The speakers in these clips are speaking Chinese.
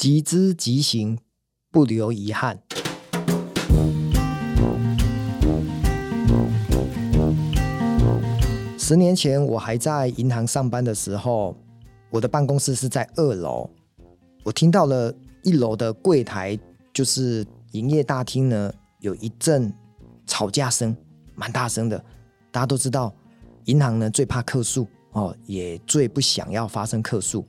即知即行，不留遗憾。十年前，我还在银行上班的时候，我的办公室是在二楼。我听到了一楼的柜台，就是营业大厅呢，有一阵吵架声，蛮大声的。大家都知道，银行呢最怕客诉哦，也最不想要发生客诉。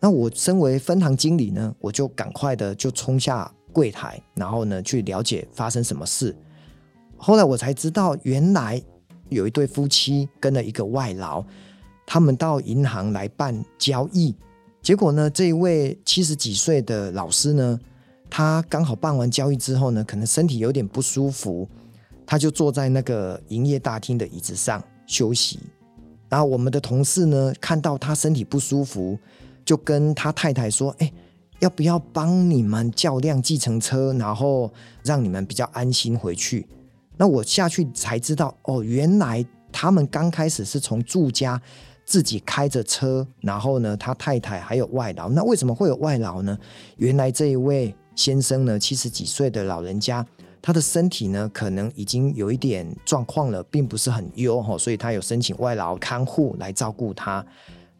那我身为分行经理呢，我就赶快的就冲下柜台，然后呢去了解发生什么事。后来我才知道，原来。有一对夫妻跟了一个外劳，他们到银行来办交易，结果呢，这一位七十几岁的老师呢，他刚好办完交易之后呢，可能身体有点不舒服，他就坐在那个营业大厅的椅子上休息。然后我们的同事呢，看到他身体不舒服，就跟他太太说：“哎，要不要帮你们叫辆计程车，然后让你们比较安心回去？”那我下去才知道，哦，原来他们刚开始是从住家自己开着车，然后呢，他太太还有外劳。那为什么会有外劳呢？原来这一位先生呢，七十几岁的老人家，他的身体呢，可能已经有一点状况了，并不是很优哈，所以他有申请外劳看护来照顾他。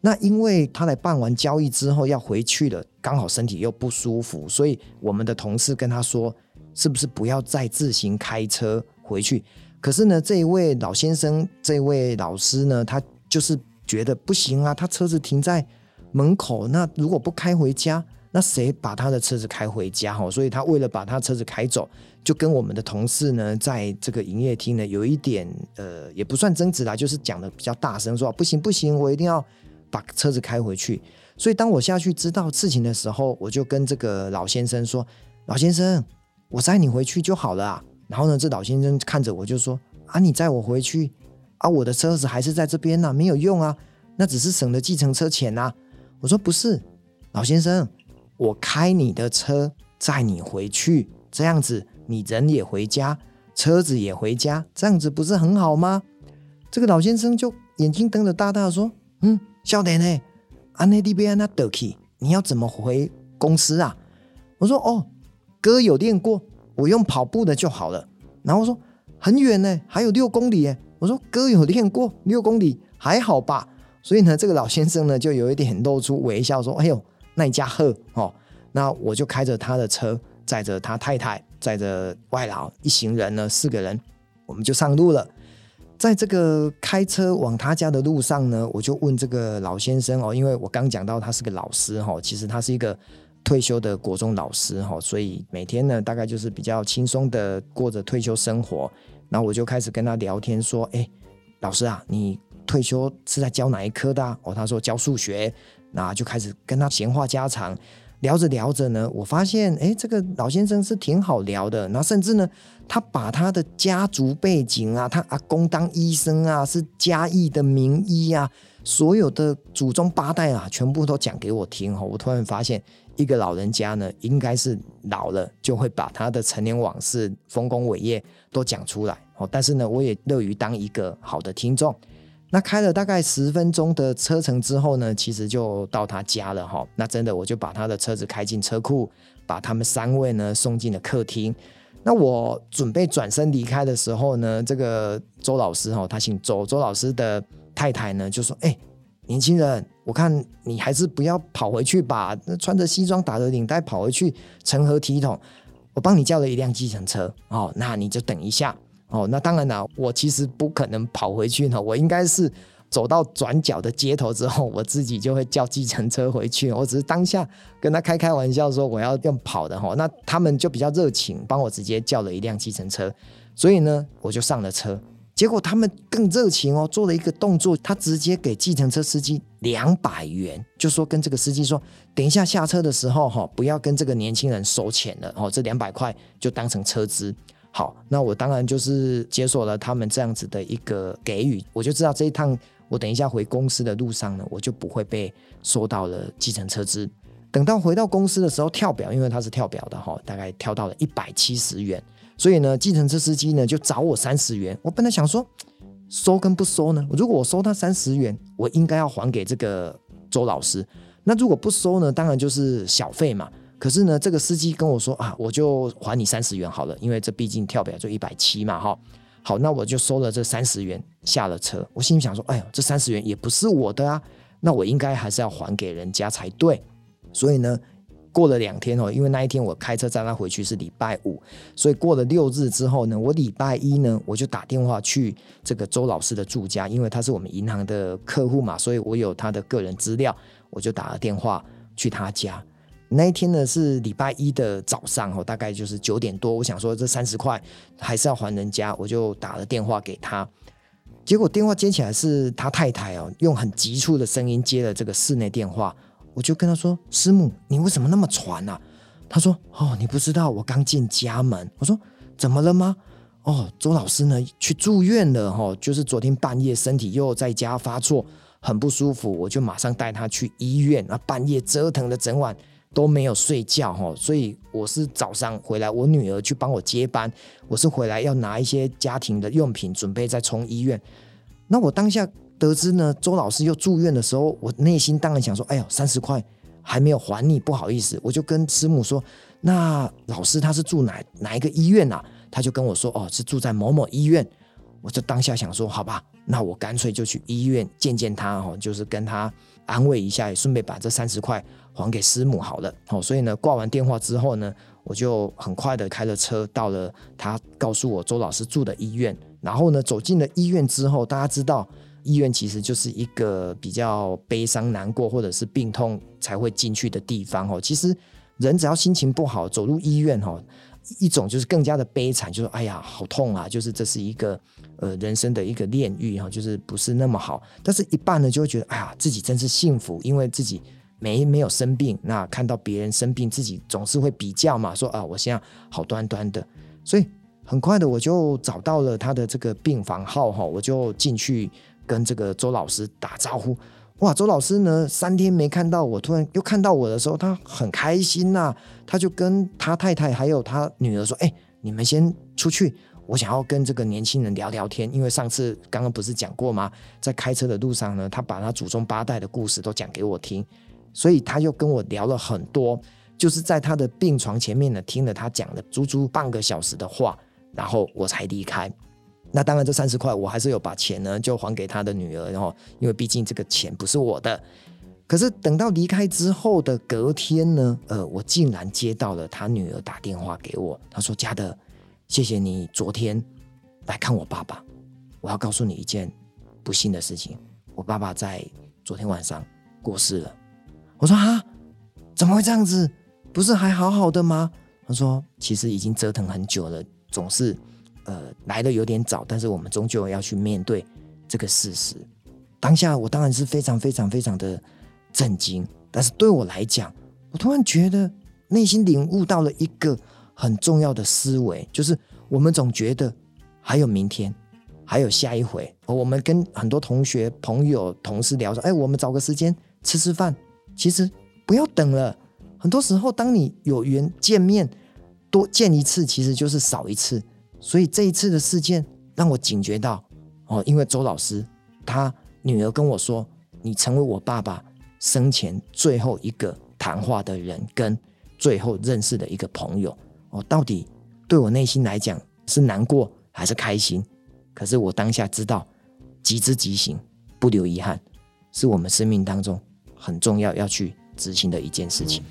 那因为他来办完交易之后要回去了，刚好身体又不舒服，所以我们的同事跟他说，是不是不要再自行开车回去，可是呢，这一位老先生，这位老师呢，他就是觉得不行啊，他车子停在门口，那如果不开回家，那谁把他的车子开回家？哈，所以他为了把他车子开走，就跟我们的同事呢，在这个营业厅呢，有一点呃，也不算争执啦，就是讲的比较大声，说不行不行，我一定要把车子开回去。所以当我下去知道事情的时候，我就跟这个老先生说：“老先生，我载你回去就好了啊。”然后呢，这老先生看着我就说：“啊，你载我回去啊，我的车子还是在这边呢、没有用啊，那只是省了计程车钱呐、啊。”我说：“不是，老先生，我开你的车载你回去，这样子你人也回家，车子也回家，这样子不是很好吗？”这个老先生就眼睛瞪得大大的说：“嗯，小点呢，安内地边那德基，你要怎么回公司啊？”我说：“哦，哥有练过。”我用跑步的就好了，然后我说很远呢，还有六公里耶。我说哥有练过六公里还好吧？所以呢，这个老先生呢就有一点露出微笑，说：“哎呦，那家贺哦。”那我就开着他的车，载着他太太，载着外劳，一行人呢四个人，我们就上路了。在这个开车往他家的路上呢，我就问这个老先生哦，因为我刚讲到他是个老师哈，其实他是一个。退休的国中老师哈，所以每天呢，大概就是比较轻松的过着退休生活。然后我就开始跟他聊天，说：“哎，老师啊，你退休是在教哪一科的？”哦，他说教数学。那就开始跟他闲话家常，聊着聊着呢，我发现，哎，这个老先生是挺好聊的。然后甚至呢，他把他的家族背景啊，他阿公当医生啊，是嘉义的名医啊，所有的祖宗八代啊，全部都讲给我听。哈，我突然发现。一个老人家呢，应该是老了就会把他的陈年往事、丰功伟业都讲出来哦。但是呢，我也乐于当一个好的听众。那开了大概十分钟的车程之后呢，其实就到他家了哈。那真的，我就把他的车子开进车库，把他们三位呢送进了客厅。那我准备转身离开的时候呢，这个周老师哈，他姓周，周老师的太太呢就说：“哎。”年轻人，我看你还是不要跑回去吧。穿着西装打着领带跑回去，成何体统？我帮你叫了一辆计程车哦，那你就等一下哦。那当然啦，我其实不可能跑回去呢。我应该是走到转角的街头之后，我自己就会叫计程车回去。我只是当下跟他开开玩笑说我要用跑的哈。那他们就比较热情，帮我直接叫了一辆计程车。所以呢，我就上了车。结果他们更热情哦，做了一个动作，他直接给计程车司机两百元，就说跟这个司机说，等一下下车的时候哈，不要跟这个年轻人收钱了哦，这两百块就当成车资。好，那我当然就是接受了他们这样子的一个给予，我就知道这一趟我等一下回公司的路上呢，我就不会被收到了计程车资。等到回到公司的时候跳表，因为他是跳表的哈，大概跳到了一百七十元。所以呢，计程车司机呢就找我三十元。我本来想说，收跟不收呢？如果我收他三十元，我应该要还给这个周老师。那如果不收呢？当然就是小费嘛。可是呢，这个司机跟我说啊，我就还你三十元好了，因为这毕竟跳表就一百七嘛，哈。好，那我就收了这三十元，下了车。我心里想说，哎呦，这三十元也不是我的啊，那我应该还是要还给人家才对。所以呢，过了两天哦，因为那一天我开车载他回去是礼拜五，所以过了六日之后呢，我礼拜一呢，我就打电话去这个周老师的住家，因为他是我们银行的客户嘛，所以我有他的个人资料，我就打了电话去他家。那一天呢是礼拜一的早上哦，大概就是九点多。我想说这三十块还是要还人家，我就打了电话给他。结果电话接起来是他太太哦，用很急促的声音接了这个室内电话。我就跟他说：“师母，你为什么那么喘啊？”他说：“哦，你不知道，我刚进家门。”我说：“怎么了吗？”哦，周老师呢去住院了哈，就是昨天半夜身体又在家发作，很不舒服，我就马上带他去医院。啊，半夜折腾了整晚。都没有睡觉哈，所以我是早上回来，我女儿去帮我接班，我是回来要拿一些家庭的用品，准备再冲医院。那我当下得知呢，周老师又住院的时候，我内心当然想说，哎呦，三十块还没有还你，不好意思，我就跟师母说，那老师他是住哪哪一个医院啊？他就跟我说，哦，是住在某某医院。我就当下想说，好吧，那我干脆就去医院见见他哦，就是跟他安慰一下，也顺便把这三十块。还给师母好了，好，所以呢，挂完电话之后呢，我就很快的开了车到了他告诉我周老师住的医院。然后呢，走进了医院之后，大家知道，医院其实就是一个比较悲伤、难过或者是病痛才会进去的地方哦。其实人只要心情不好，走入医院哦，一种就是更加的悲惨，就是哎呀，好痛啊，就是这是一个呃人生的一个炼狱哈，就是不是那么好。但是一半呢，就会觉得哎呀，自己真是幸福，因为自己。没没有生病，那看到别人生病，自己总是会比较嘛，说啊，我现在好端端的，所以很快的我就找到了他的这个病房号哈，我就进去跟这个周老师打招呼。哇，周老师呢，三天没看到我，突然又看到我的时候，他很开心呐、他就跟他太太还有他女儿说，哎，你们先出去，我想要跟这个年轻人聊聊天，因为上次刚刚不是讲过吗？在开车的路上呢，他把他祖宗八代的故事都讲给我听。所以他又跟我聊了很多，就是在他的病床前面呢，听了他讲了足足半个小时的话，然后我才离开。那当然，这三十块我还是有把钱呢，就还给他的女儿。然后，因为毕竟这个钱不是我的。可是等到离开之后的隔天呢，呃，我竟然接到了他女儿打电话给我，他说：“嘉德，谢谢你昨天来看我爸爸。我要告诉你一件不幸的事情，我爸爸在昨天晚上过世了。”我说啊，怎么会这样子？不是还好好的吗？他说，其实已经折腾很久了，总是呃来的有点早，但是我们终究要去面对这个事实。当下我当然是非常非常非常的震惊，但是对我来讲，我突然觉得内心领悟到了一个很重要的思维，就是我们总觉得还有明天，还有下一回。我们跟很多同学、朋友、同事聊说，哎，我们找个时间吃吃饭。其实不要等了，很多时候当你有缘见面，多见一次其实就是少一次。所以这一次的事件让我警觉到，哦，因为周老师他女儿跟我说，你成为我爸爸生前最后一个谈话的人，跟最后认识的一个朋友。哦，到底对我内心来讲是难过还是开心？可是我当下知道，即知即行，不留遗憾，是我们生命当中。很重要要去执行的一件事情。